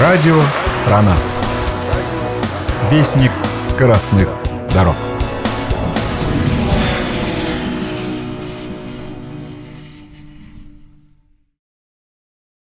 Радио «Страна». Вестник скоростных дорог.